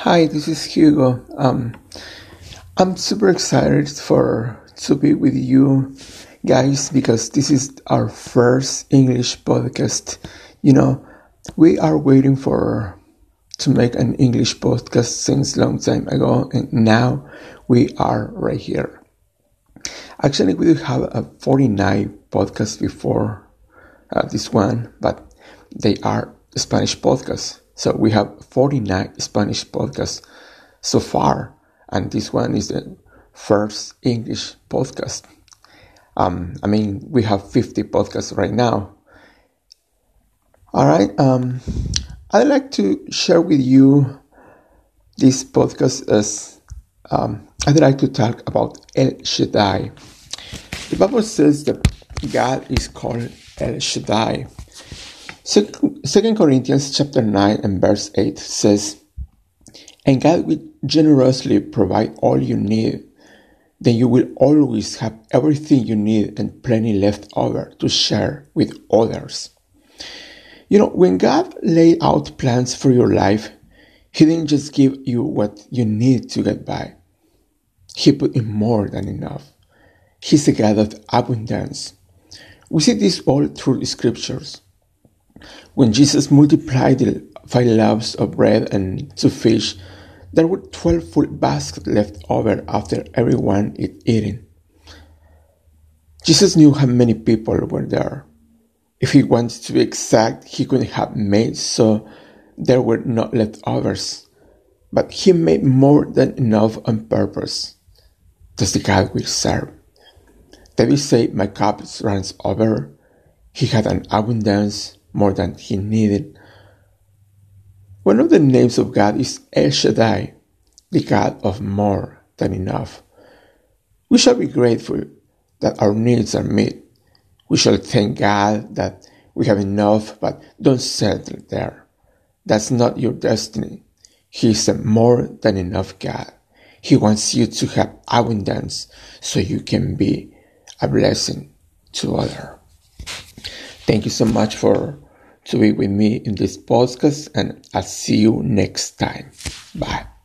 Hi, this is Hugo. Um, I'm super excited for to be with you guys because this is our first English podcast. You know, we are waiting for to make an English podcast since long time ago, and now we are right here. Actually, we have a 49 podcast before uh, this one, but they are Spanish podcasts. So we have 49 Spanish podcasts so far, and this one is the first English podcast. Um, I mean, we have 50 podcasts right now. All right. Um, I'd like to share with you this podcast as um, I'd like to talk about El Shaddai. The Bible says that God is called El Shaddai. Second Corinthians chapter 9 and verse 8 says, And God will generously provide all you need. Then you will always have everything you need and plenty left over to share with others. You know, when God laid out plans for your life, He didn't just give you what you need to get by. He put in more than enough. He's a God of abundance. We see this all through the scriptures. When Jesus multiplied the five loaves of bread and two fish, there were twelve full baskets left over after everyone had eaten. Jesus knew how many people were there. If he wanted to be exact, he could have made so there were no leftovers. But he made more than enough on purpose. That's the God we serve. David said, My cup runs over. He had an abundance more than he needed. One of the names of God is El Shaddai, the God of more than enough. We shall be grateful that our needs are met. We shall thank God that we have enough, but don't settle there. That's not your destiny. He is a more than enough God. He wants you to have abundance so you can be a blessing to others. Thank you so much for to be with me in this podcast, and I'll see you next time. Bye.